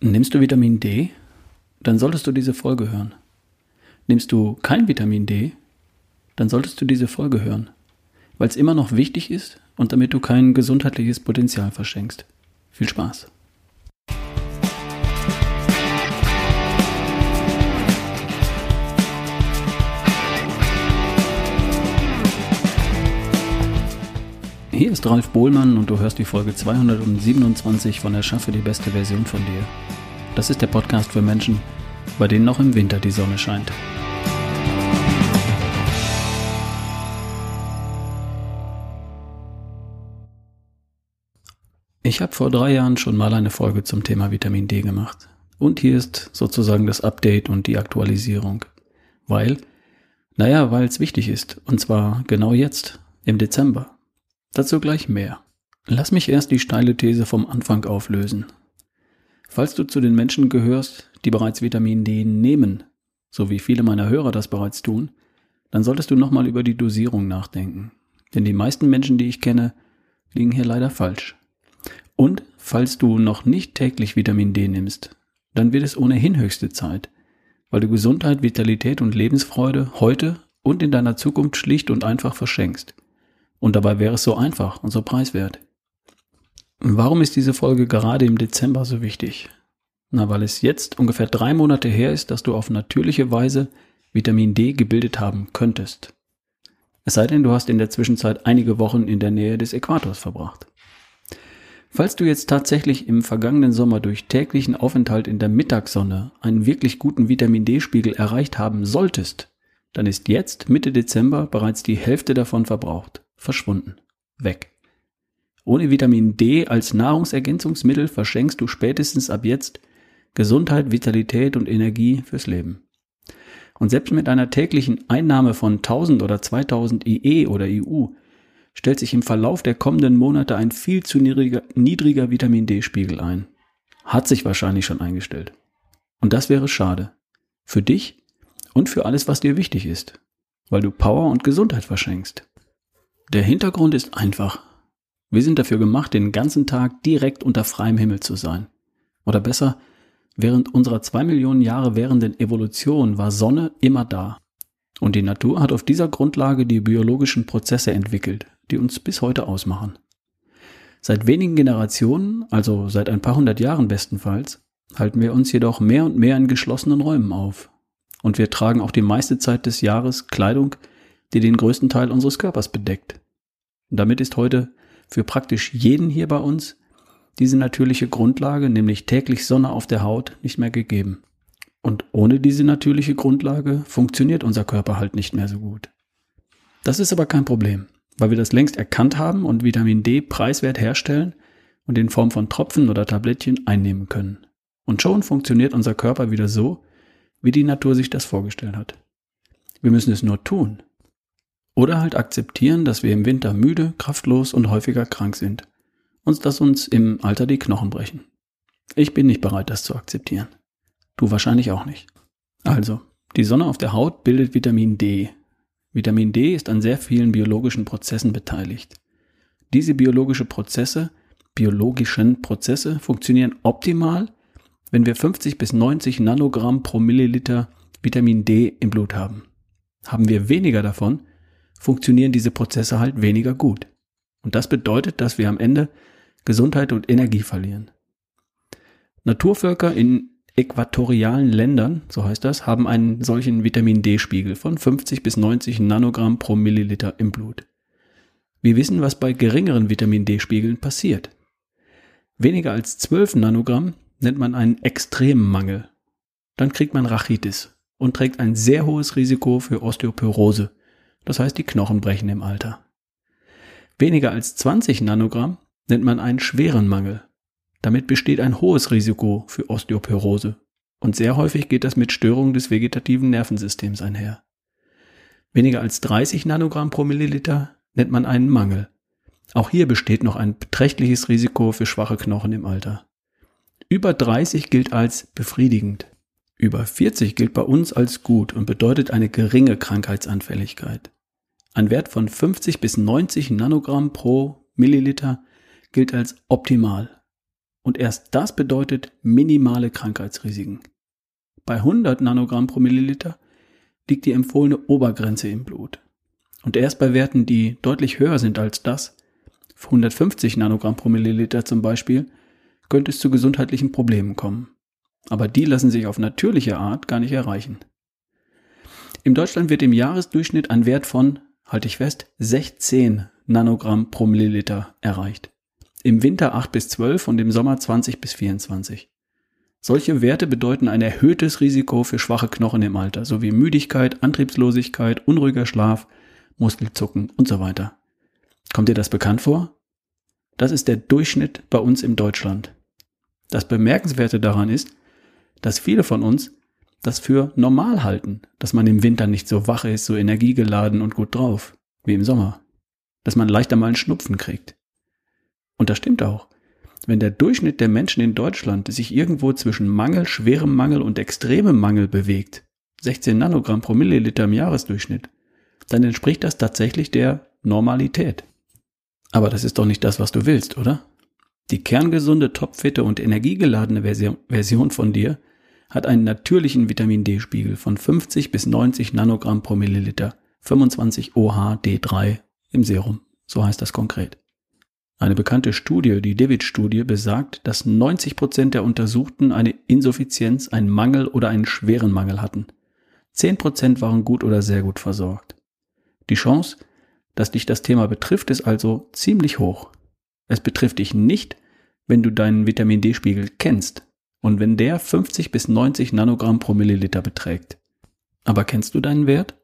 Nimmst du Vitamin D? Dann solltest du diese Folge hören. Nimmst du kein Vitamin D? Dann solltest du diese Folge hören, weil es immer noch wichtig ist und damit du kein gesundheitliches Potenzial verschenkst. Viel Spaß! Hier ist Ralf Bohlmann und du hörst die Folge 227 von Erschaffe die beste Version von dir. Das ist der Podcast für Menschen, bei denen auch im Winter die Sonne scheint. Ich habe vor drei Jahren schon mal eine Folge zum Thema Vitamin D gemacht. Und hier ist sozusagen das Update und die Aktualisierung. Weil, naja, weil es wichtig ist. Und zwar genau jetzt, im Dezember. Dazu gleich mehr. Lass mich erst die steile These vom Anfang auflösen. Falls du zu den Menschen gehörst, die bereits Vitamin D nehmen, so wie viele meiner Hörer das bereits tun, dann solltest du nochmal über die Dosierung nachdenken. Denn die meisten Menschen, die ich kenne, liegen hier leider falsch. Und falls du noch nicht täglich Vitamin D nimmst, dann wird es ohnehin höchste Zeit, weil du Gesundheit, Vitalität und Lebensfreude heute und in deiner Zukunft schlicht und einfach verschenkst. Und dabei wäre es so einfach und so preiswert. Warum ist diese Folge gerade im Dezember so wichtig? Na, weil es jetzt ungefähr drei Monate her ist, dass du auf natürliche Weise Vitamin D gebildet haben könntest. Es sei denn, du hast in der Zwischenzeit einige Wochen in der Nähe des Äquators verbracht. Falls du jetzt tatsächlich im vergangenen Sommer durch täglichen Aufenthalt in der Mittagssonne einen wirklich guten Vitamin D-Spiegel erreicht haben solltest, dann ist jetzt Mitte Dezember bereits die Hälfte davon verbraucht verschwunden. Weg. Ohne Vitamin D als Nahrungsergänzungsmittel verschenkst du spätestens ab jetzt Gesundheit, Vitalität und Energie fürs Leben. Und selbst mit einer täglichen Einnahme von 1000 oder 2000 IE oder EU stellt sich im Verlauf der kommenden Monate ein viel zu niedriger, niedriger Vitamin D-Spiegel ein. Hat sich wahrscheinlich schon eingestellt. Und das wäre schade. Für dich und für alles, was dir wichtig ist. Weil du Power und Gesundheit verschenkst. Der Hintergrund ist einfach. Wir sind dafür gemacht, den ganzen Tag direkt unter freiem Himmel zu sein. Oder besser, während unserer zwei Millionen Jahre währenden Evolution war Sonne immer da. Und die Natur hat auf dieser Grundlage die biologischen Prozesse entwickelt, die uns bis heute ausmachen. Seit wenigen Generationen, also seit ein paar hundert Jahren bestenfalls, halten wir uns jedoch mehr und mehr in geschlossenen Räumen auf. Und wir tragen auch die meiste Zeit des Jahres Kleidung, die den größten Teil unseres Körpers bedeckt. Und damit ist heute für praktisch jeden hier bei uns diese natürliche Grundlage, nämlich täglich Sonne auf der Haut, nicht mehr gegeben. Und ohne diese natürliche Grundlage funktioniert unser Körper halt nicht mehr so gut. Das ist aber kein Problem, weil wir das längst erkannt haben und Vitamin D preiswert herstellen und in Form von Tropfen oder Tablettchen einnehmen können. Und schon funktioniert unser Körper wieder so, wie die Natur sich das vorgestellt hat. Wir müssen es nur tun. Oder halt akzeptieren, dass wir im Winter müde, kraftlos und häufiger krank sind. Und dass uns im Alter die Knochen brechen. Ich bin nicht bereit, das zu akzeptieren. Du wahrscheinlich auch nicht. Also, die Sonne auf der Haut bildet Vitamin D. Vitamin D ist an sehr vielen biologischen Prozessen beteiligt. Diese biologische Prozesse, biologischen Prozesse funktionieren optimal, wenn wir 50 bis 90 Nanogramm pro Milliliter Vitamin D im Blut haben. Haben wir weniger davon, funktionieren diese Prozesse halt weniger gut. Und das bedeutet, dass wir am Ende Gesundheit und Energie verlieren. Naturvölker in äquatorialen Ländern, so heißt das, haben einen solchen Vitamin D-Spiegel von 50 bis 90 Nanogramm pro Milliliter im Blut. Wir wissen, was bei geringeren Vitamin D-Spiegeln passiert. Weniger als 12 Nanogramm nennt man einen extremen Mangel. Dann kriegt man Rachitis und trägt ein sehr hohes Risiko für Osteoporose, das heißt die Knochen brechen im Alter. Weniger als 20 Nanogramm nennt man einen schweren Mangel. Damit besteht ein hohes Risiko für Osteoporose und sehr häufig geht das mit Störungen des vegetativen Nervensystems einher. Weniger als 30 Nanogramm pro Milliliter nennt man einen Mangel. Auch hier besteht noch ein beträchtliches Risiko für schwache Knochen im Alter. Über 30 gilt als befriedigend. Über 40 gilt bei uns als gut und bedeutet eine geringe Krankheitsanfälligkeit. Ein Wert von 50 bis 90 Nanogramm pro Milliliter gilt als optimal. Und erst das bedeutet minimale Krankheitsrisiken. Bei 100 Nanogramm pro Milliliter liegt die empfohlene Obergrenze im Blut. Und erst bei Werten, die deutlich höher sind als das, 150 Nanogramm pro Milliliter zum Beispiel, könnte es zu gesundheitlichen Problemen kommen. Aber die lassen sich auf natürliche Art gar nicht erreichen. In Deutschland wird im Jahresdurchschnitt ein Wert von, halte ich fest, 16 Nanogramm pro Milliliter erreicht. Im Winter 8 bis 12 und im Sommer 20 bis 24. Solche Werte bedeuten ein erhöhtes Risiko für schwache Knochen im Alter, sowie Müdigkeit, Antriebslosigkeit, unruhiger Schlaf, Muskelzucken und so weiter. Kommt dir das bekannt vor? Das ist der Durchschnitt bei uns in Deutschland. Das Bemerkenswerte daran ist, dass viele von uns das für normal halten, dass man im Winter nicht so wach ist, so energiegeladen und gut drauf, wie im Sommer. Dass man leichter mal einen Schnupfen kriegt. Und das stimmt auch. Wenn der Durchschnitt der Menschen in Deutschland sich irgendwo zwischen Mangel, schwerem Mangel und extremem Mangel bewegt, 16 Nanogramm pro Milliliter im Jahresdurchschnitt, dann entspricht das tatsächlich der Normalität. Aber das ist doch nicht das, was du willst, oder? Die kerngesunde, topfitte und energiegeladene Version von dir hat einen natürlichen Vitamin D-Spiegel von 50 bis 90 Nanogramm pro Milliliter, 25 OH-D3 im Serum. So heißt das konkret. Eine bekannte Studie, die David-Studie, besagt, dass 90 Prozent der Untersuchten eine Insuffizienz, einen Mangel oder einen schweren Mangel hatten. 10 Prozent waren gut oder sehr gut versorgt. Die Chance, dass dich das Thema betrifft, ist also ziemlich hoch. Es betrifft dich nicht, wenn du deinen Vitamin D-Spiegel kennst und wenn der 50 bis 90 Nanogramm pro Milliliter beträgt. Aber kennst du deinen Wert?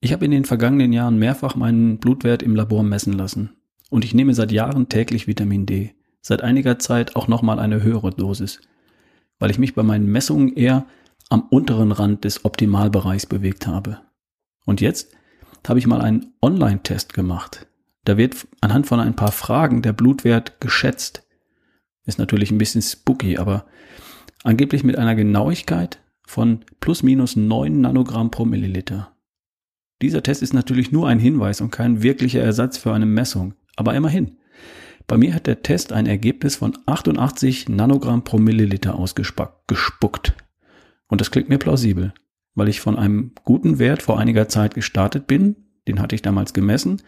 Ich habe in den vergangenen Jahren mehrfach meinen Blutwert im Labor messen lassen und ich nehme seit Jahren täglich Vitamin D, seit einiger Zeit auch nochmal eine höhere Dosis, weil ich mich bei meinen Messungen eher am unteren Rand des Optimalbereichs bewegt habe. Und jetzt habe ich mal einen Online-Test gemacht. Da wird anhand von ein paar Fragen der Blutwert geschätzt. Ist natürlich ein bisschen spooky, aber angeblich mit einer Genauigkeit von plus minus 9 Nanogramm pro Milliliter. Dieser Test ist natürlich nur ein Hinweis und kein wirklicher Ersatz für eine Messung, aber immerhin. Bei mir hat der Test ein Ergebnis von 88 Nanogramm pro Milliliter ausgespuckt. Und das klingt mir plausibel weil ich von einem guten Wert vor einiger Zeit gestartet bin, den hatte ich damals gemessen,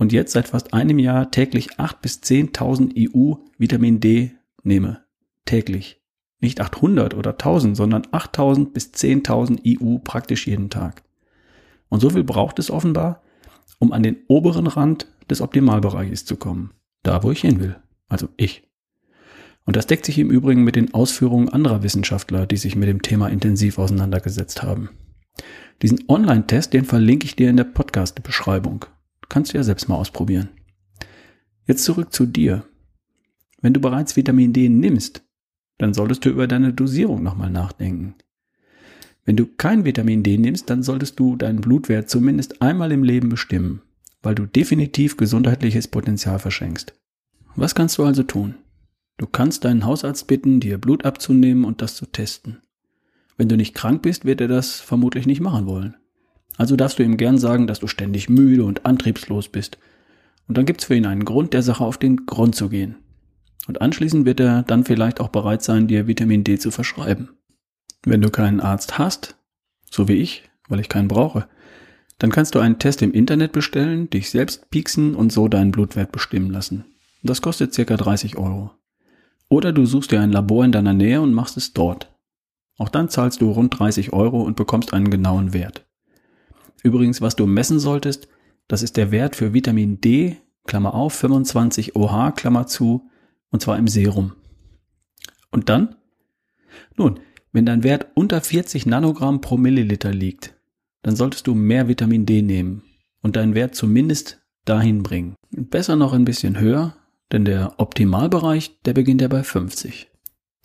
und jetzt seit fast einem Jahr täglich 8.000 bis 10.000 EU Vitamin D nehme. Täglich. Nicht 800 oder 1000, sondern 8.000 bis 10.000 EU praktisch jeden Tag. Und so viel braucht es offenbar, um an den oberen Rand des Optimalbereiches zu kommen. Da, wo ich hin will. Also ich. Und das deckt sich im Übrigen mit den Ausführungen anderer Wissenschaftler, die sich mit dem Thema intensiv auseinandergesetzt haben. Diesen Online-Test, den verlinke ich dir in der Podcast-Beschreibung. Kannst du ja selbst mal ausprobieren. Jetzt zurück zu dir. Wenn du bereits Vitamin D nimmst, dann solltest du über deine Dosierung nochmal nachdenken. Wenn du kein Vitamin D nimmst, dann solltest du deinen Blutwert zumindest einmal im Leben bestimmen, weil du definitiv gesundheitliches Potenzial verschenkst. Was kannst du also tun? Du kannst deinen Hausarzt bitten, dir Blut abzunehmen und das zu testen. Wenn du nicht krank bist, wird er das vermutlich nicht machen wollen. Also darfst du ihm gern sagen, dass du ständig müde und antriebslos bist. Und dann gibt's für ihn einen Grund, der Sache auf den Grund zu gehen. Und anschließend wird er dann vielleicht auch bereit sein, dir Vitamin D zu verschreiben. Wenn du keinen Arzt hast, so wie ich, weil ich keinen brauche, dann kannst du einen Test im Internet bestellen, dich selbst pieksen und so deinen Blutwert bestimmen lassen. Das kostet circa 30 Euro. Oder du suchst dir ein Labor in deiner Nähe und machst es dort. Auch dann zahlst du rund 30 Euro und bekommst einen genauen Wert. Übrigens, was du messen solltest, das ist der Wert für Vitamin D, Klammer auf, 25 OH, Klammer zu, und zwar im Serum. Und dann? Nun, wenn dein Wert unter 40 Nanogramm pro Milliliter liegt, dann solltest du mehr Vitamin D nehmen und deinen Wert zumindest dahin bringen. Besser noch ein bisschen höher, denn der Optimalbereich, der beginnt ja bei 50.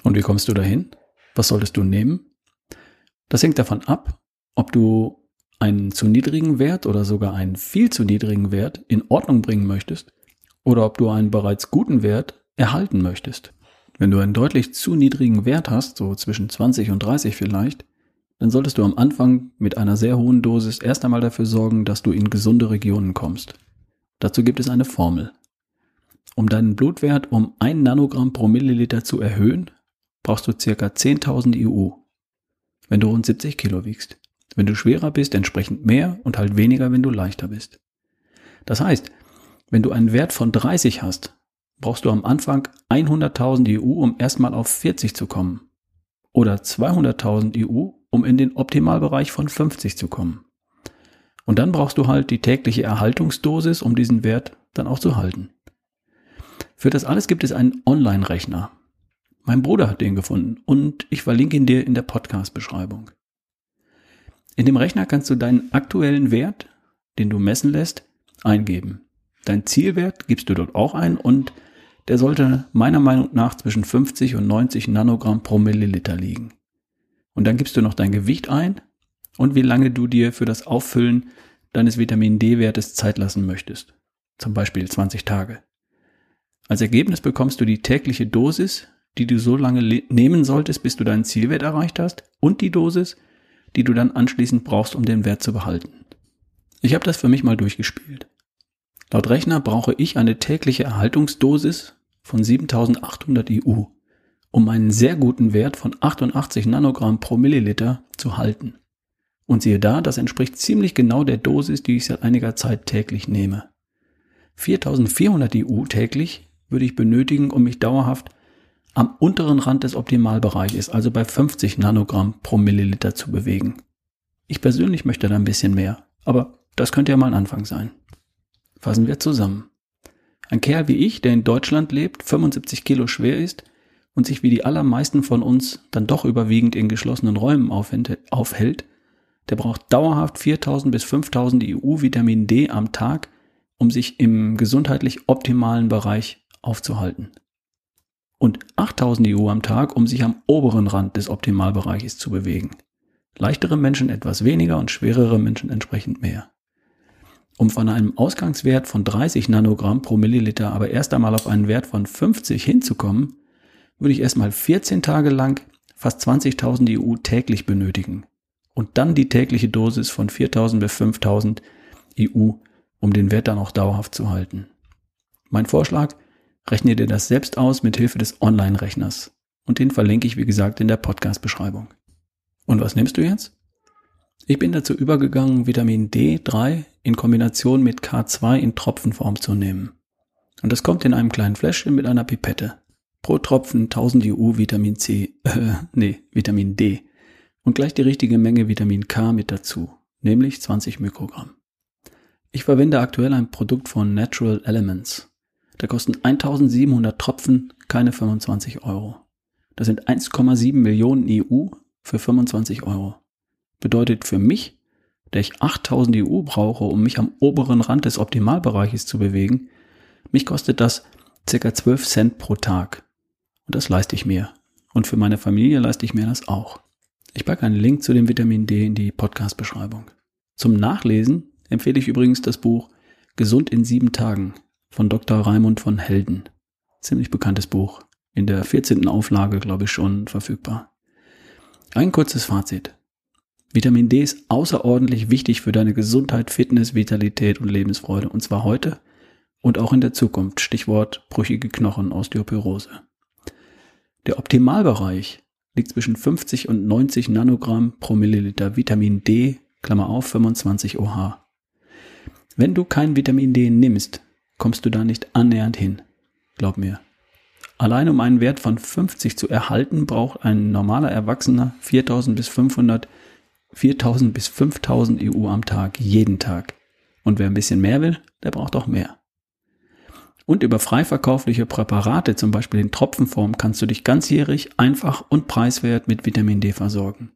Und wie kommst du dahin? Was solltest du nehmen? Das hängt davon ab, ob du einen zu niedrigen Wert oder sogar einen viel zu niedrigen Wert in Ordnung bringen möchtest oder ob du einen bereits guten Wert erhalten möchtest. Wenn du einen deutlich zu niedrigen Wert hast, so zwischen 20 und 30 vielleicht, dann solltest du am Anfang mit einer sehr hohen Dosis erst einmal dafür sorgen, dass du in gesunde Regionen kommst. Dazu gibt es eine Formel. Um deinen Blutwert um ein Nanogramm pro Milliliter zu erhöhen, brauchst du circa 10.000 EU, wenn du rund 70 Kilo wiegst. Wenn du schwerer bist, entsprechend mehr und halt weniger, wenn du leichter bist. Das heißt, wenn du einen Wert von 30 hast, brauchst du am Anfang 100.000 EU, um erstmal auf 40 zu kommen. Oder 200.000 EU, um in den Optimalbereich von 50 zu kommen. Und dann brauchst du halt die tägliche Erhaltungsdosis, um diesen Wert dann auch zu halten. Für das alles gibt es einen Online-Rechner. Mein Bruder hat den gefunden und ich verlinke ihn dir in der Podcast-Beschreibung. In dem Rechner kannst du deinen aktuellen Wert, den du messen lässt, eingeben. Dein Zielwert gibst du dort auch ein und der sollte meiner Meinung nach zwischen 50 und 90 Nanogramm pro Milliliter liegen. Und dann gibst du noch dein Gewicht ein und wie lange du dir für das Auffüllen deines Vitamin D-Wertes Zeit lassen möchtest. Zum Beispiel 20 Tage. Als Ergebnis bekommst du die tägliche Dosis, die du so lange nehmen solltest, bis du deinen Zielwert erreicht hast, und die Dosis, die du dann anschließend brauchst, um den Wert zu behalten. Ich habe das für mich mal durchgespielt. Laut Rechner brauche ich eine tägliche Erhaltungsdosis von 7800 EU, um einen sehr guten Wert von 88 Nanogramm pro Milliliter zu halten. Und siehe da, das entspricht ziemlich genau der Dosis, die ich seit einiger Zeit täglich nehme. 4400 EU täglich würde ich benötigen, um mich dauerhaft am unteren Rand des Optimalbereiches, also bei 50 Nanogramm pro Milliliter zu bewegen. Ich persönlich möchte da ein bisschen mehr, aber das könnte ja mal ein Anfang sein. Fassen wir zusammen. Ein Kerl wie ich, der in Deutschland lebt, 75 Kilo schwer ist und sich wie die allermeisten von uns dann doch überwiegend in geschlossenen Räumen aufhält, der braucht dauerhaft 4000 bis 5000 EU Vitamin D am Tag, um sich im gesundheitlich optimalen Bereich aufzuhalten. Und 8000 EU am Tag, um sich am oberen Rand des Optimalbereiches zu bewegen. Leichtere Menschen etwas weniger und schwerere Menschen entsprechend mehr. Um von einem Ausgangswert von 30 Nanogramm pro Milliliter aber erst einmal auf einen Wert von 50 hinzukommen, würde ich erstmal 14 Tage lang fast 20.000 EU täglich benötigen und dann die tägliche Dosis von 4.000 bis 5.000 EU, um den Wert dann auch dauerhaft zu halten. Mein Vorschlag, rechne dir das selbst aus mit Hilfe des Online-Rechners und den verlinke ich wie gesagt in der Podcast-Beschreibung. Und was nimmst du jetzt? Ich bin dazu übergegangen, Vitamin D3 in Kombination mit K2 in Tropfenform zu nehmen. Und das kommt in einem kleinen Fläschchen mit einer Pipette. Pro Tropfen 1000 EU Vitamin C, äh, nee, Vitamin D. Und gleich die richtige Menge Vitamin K mit dazu, nämlich 20 Mikrogramm. Ich verwende aktuell ein Produkt von Natural Elements. Da kosten 1700 Tropfen keine 25 Euro. Das sind 1,7 Millionen EU für 25 Euro. Bedeutet für mich, der ich 8000 EU brauche, um mich am oberen Rand des Optimalbereiches zu bewegen, mich kostet das circa 12 Cent pro Tag. Und das leiste ich mir. Und für meine Familie leiste ich mir das auch. Ich packe einen Link zu dem Vitamin D in die Podcast-Beschreibung. Zum Nachlesen empfehle ich übrigens das Buch Gesund in sieben Tagen von Dr. Raimund von Helden. Ziemlich bekanntes Buch. In der 14. Auflage, glaube ich, schon verfügbar. Ein kurzes Fazit. Vitamin D ist außerordentlich wichtig für deine Gesundheit, Fitness, Vitalität und Lebensfreude. Und zwar heute und auch in der Zukunft. Stichwort brüchige Knochen, Osteoporose. Der Optimalbereich liegt zwischen 50 und 90 Nanogramm pro Milliliter Vitamin D, Klammer auf, 25 OH. Wenn du kein Vitamin D nimmst, kommst du da nicht annähernd hin. Glaub mir. Allein um einen Wert von 50 zu erhalten, braucht ein normaler Erwachsener 4000 bis 500 4000 bis 5000 EU am Tag, jeden Tag. Und wer ein bisschen mehr will, der braucht auch mehr. Und über frei verkaufliche Präparate, zum Beispiel in Tropfenform, kannst du dich ganzjährig einfach und preiswert mit Vitamin D versorgen.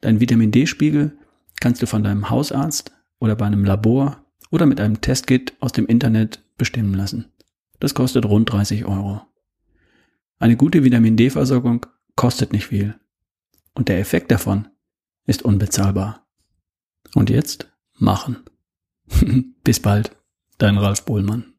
Dein Vitamin D-Spiegel kannst du von deinem Hausarzt oder bei einem Labor oder mit einem Testkit aus dem Internet bestimmen lassen. Das kostet rund 30 Euro. Eine gute Vitamin D-Versorgung kostet nicht viel. Und der Effekt davon ist unbezahlbar. Und jetzt machen. Bis bald, dein Ralf Bohlmann.